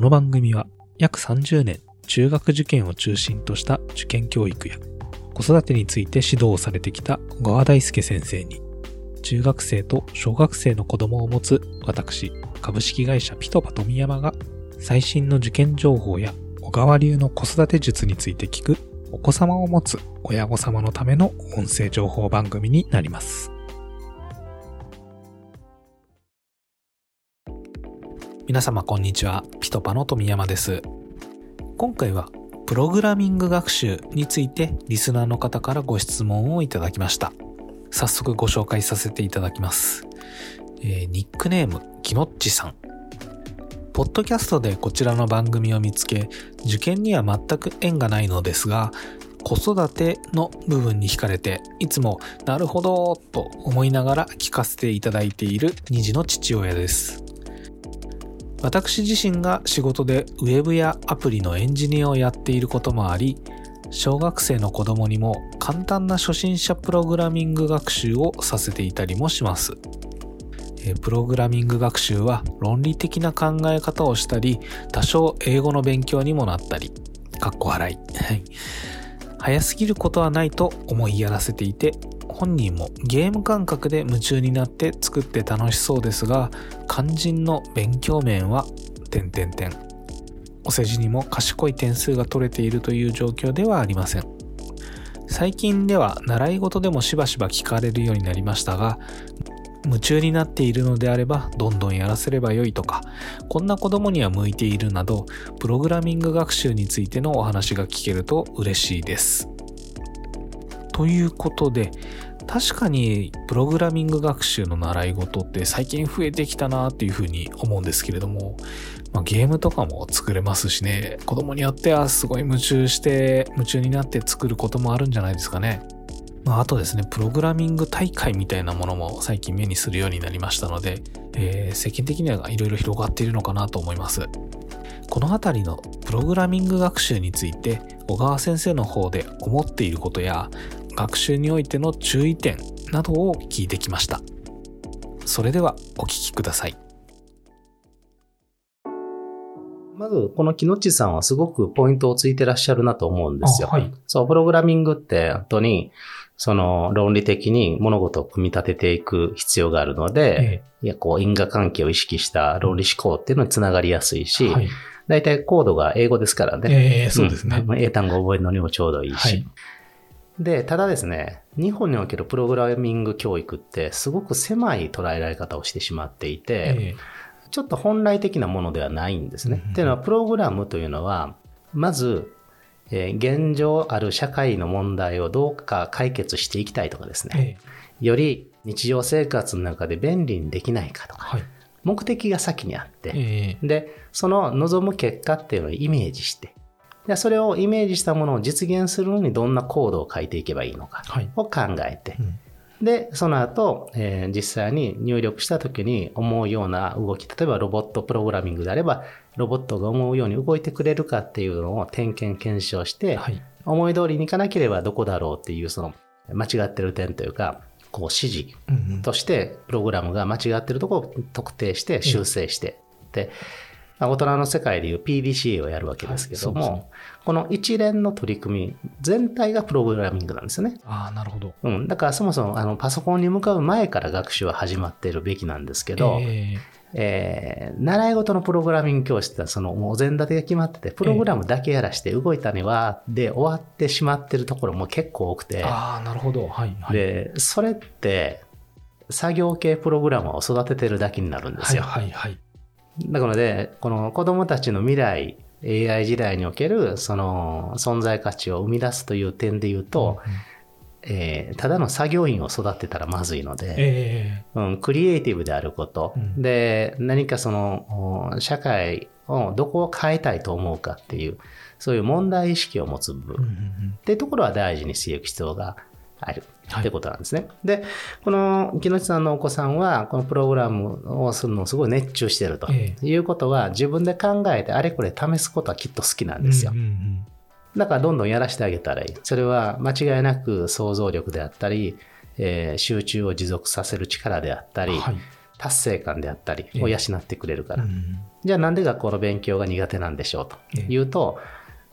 この番組は約30年中学受験を中心とした受験教育や子育てについて指導をされてきた小川大輔先生に中学生と小学生の子供を持つ私株式会社ピトパ富山が最新の受験情報や小川流の子育て術について聞くお子様を持つ親御様のための音声情報番組になります。皆様こんにちは。ピトパの富山です。今回はプログラミング学習についてリスナーの方からご質問をいただきました。早速ご紹介させていただきます。えーニックネーム、きのっちさん。ポッドキャストでこちらの番組を見つけ、受験には全く縁がないのですが、子育ての部分に惹かれて、いつもなるほどと思いながら聞かせていただいている2児の父親です。私自身が仕事でウェブやアプリのエンジニアをやっていることもあり、小学生の子供にも簡単な初心者プログラミング学習をさせていたりもします。プログラミング学習は論理的な考え方をしたり、多少英語の勉強にもなったり、かっこ笑。い早すぎることはないと思いやらせていて、本人もゲーム感覚で夢中になって作って楽しそうですが、肝心の勉強面は、点々点。お世辞にも賢い点数が取れているという状況ではありません。最近では習い事でもしばしば聞かれるようになりましたが、夢中になっているのであればどんどんやらせればよいとか、こんな子供には向いているなど、プログラミング学習についてのお話が聞けると嬉しいです。ということで、確かにプログラミング学習の習い事って最近増えてきたなっていうふうに思うんですけれども、まあ、ゲームとかも作れますしね、子供によってはすごい夢中して、夢中になって作ることもあるんじゃないですかね。まあ、あとですね、プログラミング大会みたいなものも最近目にするようになりましたので、えー世間的にはいろいろ広がっているのかなと思います。このあたりのプログラミング学習について、小川先生の方で思っていることや、学習においての注意点などを聞いてきました。それではお聞きください。まず、この木のちさんはすごくポイントをついてらっしゃるなと思うんですよ。あはいそう、プログラミングって本当に、その論理的に物事を組み立てていく必要があるので、いや、こう因果関係を意識した論理思考っていうのにつながりやすいし、はい。大体コードが英語ですからね。えーそうですね。ん英単語を覚えるのにもちょうどいいし。はいで、ただですね、日本におけるプログラミング教育ってすごく狭い捉えられ方をしてしまっていて、えちょっと本来的なものではないんですね。うんっていうのは、プログラムというのは、まず、えー現状ある社会の問題をどうか解決していきたいとかですーね。えより日常生活の中で便利にできないかとか、ーはい。目的が先にあって、えーで、その望む結果っていうのをイメージして、でそれをイメージしたものを実現するのにどんなコードを書いていけばいいのかはい。を考えてう、んで、その後、えー実際に入力した時に思うような動き、例えばロボットプログラミングであれば、ロボットが思うように動いてくれるかっていうのを点検検証して、はい。思い通りにいかなければどこだろうっていうその間違ってる点というか、こう指示うんうんとしてプログラムが間違ってるところを特定して修正して、で、まあ大人の世界でいう PDCA をやるわけですけども、はいそうですこの一連の取り組み全体がプログラミングなんですよね。ああ、なるほど。うん、だからそもそもあのパソコンに向かう前から学習は始まっているべきなんですけど、ええー習い事のプログラミング教室ってそのもうお膳立てが決まってて、プログラムだけやらして動いたねはで終わってしまってるところも結構多くてー、ああ、なるほど。はい。はい、で、それって作業系プログラムを育ててるだけになるんですよ。はい。はい。はい。なので、この子供たちの未来、AI 時代におけるその存在価値を生み出すという点で言うと、うんえーただの作業員を育てたらまずいので、えうん、クリエイティブであること、うん。で、何かその、お社会をどこを変えたいと思うかっていう、そういう問題意識を持つ部ーうんう分ん。っていうところは大事にしていく必要があるはいってことなんですね。で、この木下さんのお子さんは、このプログラムをするのをすごい熱中してるとえいうことは、自分で考えてあれこれ試すことはきっと好きなんうんですようん。うんだからどんどんやらせてあげたらいい。それは間違いなく想像力であったり、えー集中を持続させる力であったり、はい。達成感であったりを養ってくれるから。うんじゃあなんで学校の勉強が苦手なんでしょうとええいうと、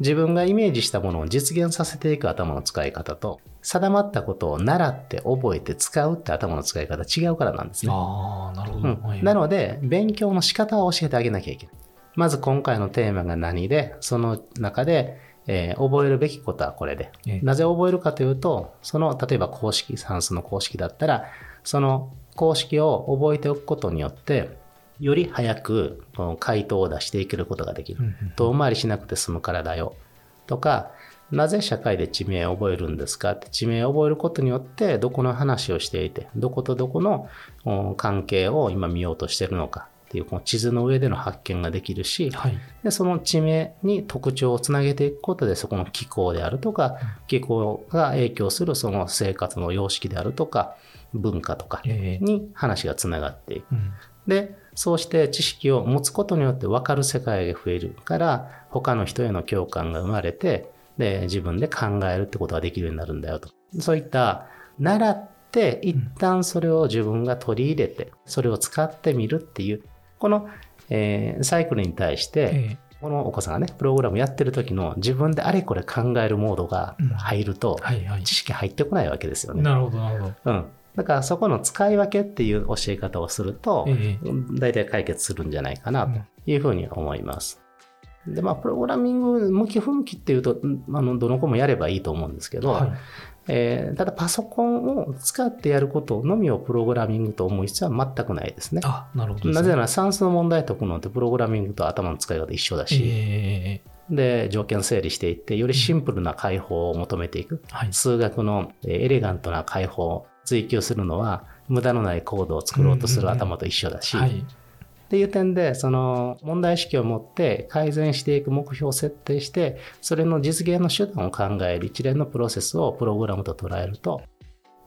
自分がイメージしたものを実現させていく頭の使い方と、定まったことを習って覚えて使うって頭の使い方違うからなんですね。ああ、なるほど。うんはいなので、勉強の仕方を教えてあげなきゃいけない。まず今回のテーマが何で、その中で、えー覚えるべきことはこれで。ええなぜ覚えるかというと、その、例えば公式、算数の公式だったら、その公式を覚えておくことによって、より早くこの回答を出していけることができる。遠回りしなくて済むからだよ。とか、なぜ社会で地名を覚えるんですか？って地名を覚えることによってどこの話をしていてどことどこのお関係を今見ようとしてるのかっていうこの地図の上での発見ができるしはい。でその地名に特徴をつなげていくことでそこの気候であるとか気候が影響するその生活の様式であるとか文化とかええに話がつながっていく。うんで、そうして知識を持つことによって分かる世界が増えるから、他の人への共感が生まれて、で、自分で考えるってことができるようになるんだよと。そういった、習って、一旦それを自分が取り入れて、それを使ってみるっていう、この、えーサイクルに対して、ええこのお子さんがね、プログラムやってる時の自分であれこれ考えるモードが入ると。知識入ってこないわけですよね。なるほど、なるほど。うん。だからそこの使い分けっていう教え方をすると、ええ大体解決するんじゃないかなというふうに思います。で、まあ、プログラミング向き不向きっていうと、んあの、どの子もやればいいと思うんですけど、はい。えーただパソコンを使ってやることのみをプログラミングと思う必要は全くないですね。あ、なるほどね。なぜなら算数の問題解くのってプログラミングと頭の使い方一緒だし、ええで、条件整理していって、よりシンプルな解法を求めていく。はい。数学のえーエレガントな解法を追求するのは、無駄のないコードを作ろうとする頭と一緒だし、はい。っていう点で、その問題意識を持って改善していく目標を設定して、それの実現の手段を考える一連のプロセスをプログラムと捉えると、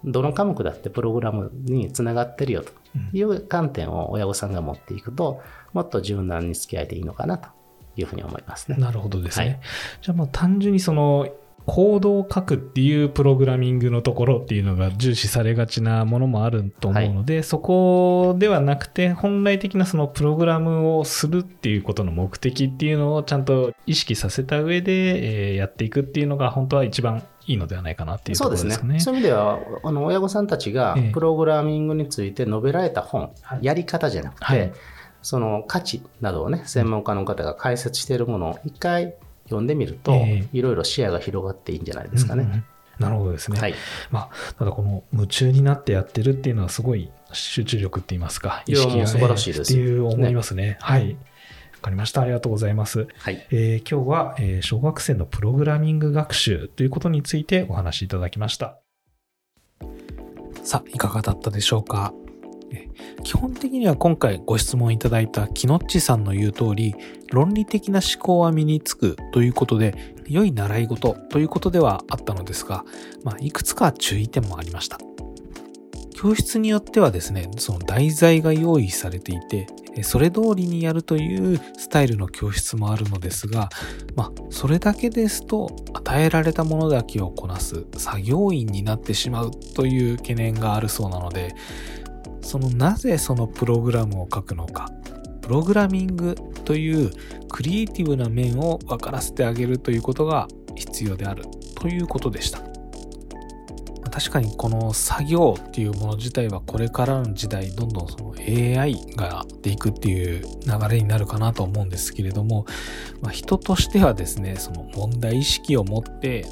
どの科目だってプログラムにつながってるよとうんいう観点を親御さんが持っていくと、もっと柔軟に付き合えていいのかなというふうに思いますね。なるほどですね。はいじゃあまあ単純にそのコードを書くっていうプログラミングのところっていうのが重視されがちなものもあると思うので、そこではなくて本来的なそのプログラムをするっていうことの目的っていうのをちゃんと意識させた上で、えーやっていくっていうのが本当は一番いいのではないかなっていうとそうですね。ころですかね。そういう意味では、あの親御さんたちがええ。プログラミングについて述べられた本、はい。やり方じゃなくて、はい。その価値などをね、専門家の方が解説しているものを一回読んでみると、ええいろいろ視野が広がっていいんじゃないですかね。うんうんなるほどですね。はい。まあ、ただこの夢中になってやってるっていうのはすごい集中力って言いますか、いやもう素晴らしいですっていう思いますね。はい。わかりました。ありがとうございます。はい。えー今日は、えー小学生のプログラミング学習ということについてお話しいただきました。さあ、いかがだったでしょうか？え基本的には今回ご質問いただいたキノッチさんの言う通り、論理的な思考は身につくということで、良い習い事ということではあったのですが、まあ、いくつか注意点もありました。教室によってはですね、その題材が用意されていて、それ通りにやるというスタイルの教室もあるのですが、まあ、それだけですと、与えられたものだけをこなす作業員になってしまうという懸念があるそうなので、そのなぜそのプログラムを書くのか、プログラミングというクリエイティブな面を分からせてあげるということが必要であるということでした。確かにこの作業っていうもの自体はこれからの時代どんどんその AI がやっていくっていう流れになるかなと思うんですけれども、まあ、人としてはですね、その問題意識を持って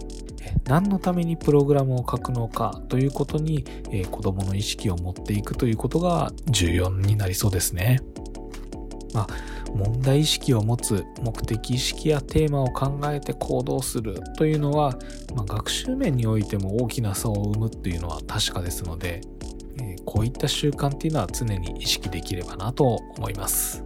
何のためにプログラムを書くのかということに、えー子供の意識を持っていくということが重要になりそうですね。まあ、問題意識を持つ目的意識やテーマを考えて行動するというのは、まあ、学習面においても大きな差を生むっていうのは確かですので、えーこういった習慣っていうのは常に意識できればなと思います。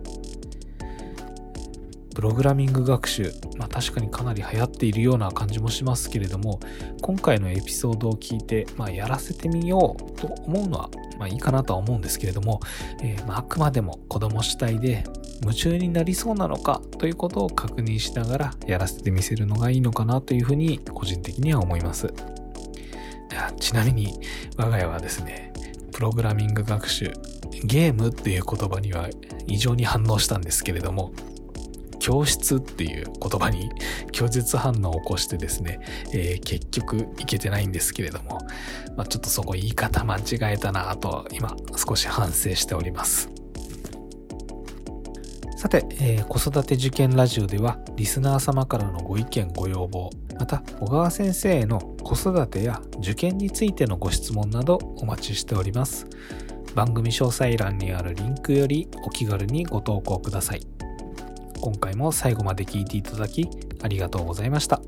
プログラミング学習、まあ、確かにかなり流行っているような感じもしますけれども今回のエピソードを聞いて、まあ、やらせてみようと思うのは、まあ、いいかなとは思うんですけれども、えーまあ、あくまでも子供主体で夢中になりそうなのかということを確認しながらやらせてみせるのがいいのかなというふうに個人的には思います。ちなみに我が家はですねプログラミング学習ゲームっていう言葉には異常に反応したんですけれども、教室っていう言葉に拒絶反応を起こしてですね、えー、結局いけてないんですけれども、まあ、ちょっとそこ言い方間違えたなと今少し反省しております。さて、えー、子育て受験ラジオではリスナー様からのご意見ご要望、また小川先生への子育てや受験についてのご質問などお待ちしております。番組詳細欄にあるリンクよりお気軽にご投稿ください。今回も最後まで聞いていただきありがとうございました。